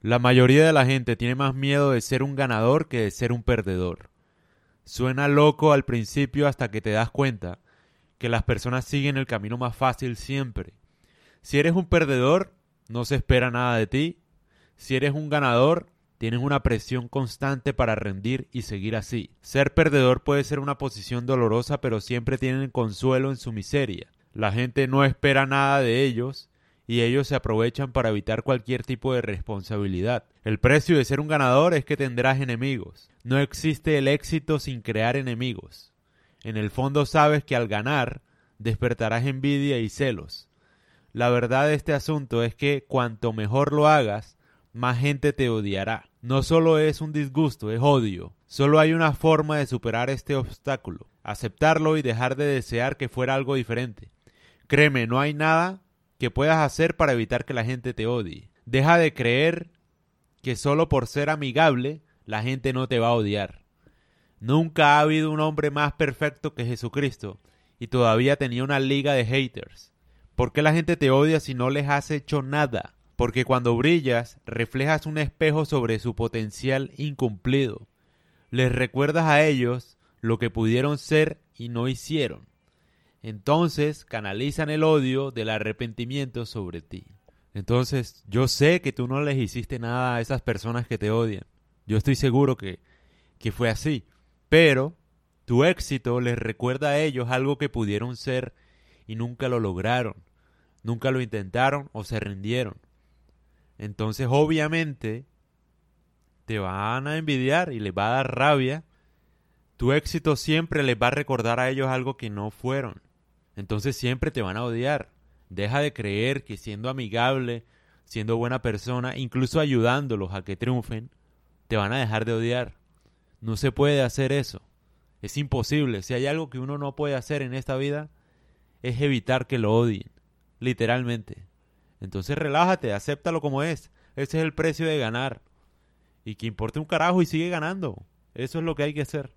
La mayoría de la gente tiene más miedo de ser un ganador que de ser un perdedor. Suena loco al principio hasta que te das cuenta que las personas siguen el camino más fácil siempre. Si eres un perdedor, no se espera nada de ti. Si eres un ganador, tienes una presión constante para rendir y seguir así. Ser perdedor puede ser una posición dolorosa, pero siempre tienen consuelo en su miseria. La gente no espera nada de ellos y ellos se aprovechan para evitar cualquier tipo de responsabilidad. El precio de ser un ganador es que tendrás enemigos. No existe el éxito sin crear enemigos. En el fondo sabes que al ganar despertarás envidia y celos. La verdad de este asunto es que cuanto mejor lo hagas, más gente te odiará. No solo es un disgusto, es odio. Solo hay una forma de superar este obstáculo, aceptarlo y dejar de desear que fuera algo diferente. Créeme, no hay nada que puedas hacer para evitar que la gente te odie. Deja de creer que solo por ser amigable la gente no te va a odiar. Nunca ha habido un hombre más perfecto que Jesucristo y todavía tenía una liga de haters. ¿Por qué la gente te odia si no les has hecho nada? Porque cuando brillas reflejas un espejo sobre su potencial incumplido. Les recuerdas a ellos lo que pudieron ser y no hicieron entonces canalizan el odio del arrepentimiento sobre ti. Entonces, yo sé que tú no les hiciste nada a esas personas que te odian. Yo estoy seguro que, que fue así. Pero tu éxito les recuerda a ellos algo que pudieron ser y nunca lo lograron. Nunca lo intentaron o se rindieron. Entonces, obviamente, te van a envidiar y les va a dar rabia. Tu éxito siempre les va a recordar a ellos algo que no fueron entonces siempre te van a odiar. Deja de creer que siendo amigable, siendo buena persona, incluso ayudándolos a que triunfen, te van a dejar de odiar. No se puede hacer eso. Es imposible. Si hay algo que uno no puede hacer en esta vida, es evitar que lo odien. Literalmente. Entonces relájate, acéptalo como es. Ese es el precio de ganar. Y que importe un carajo y sigue ganando. Eso es lo que hay que hacer.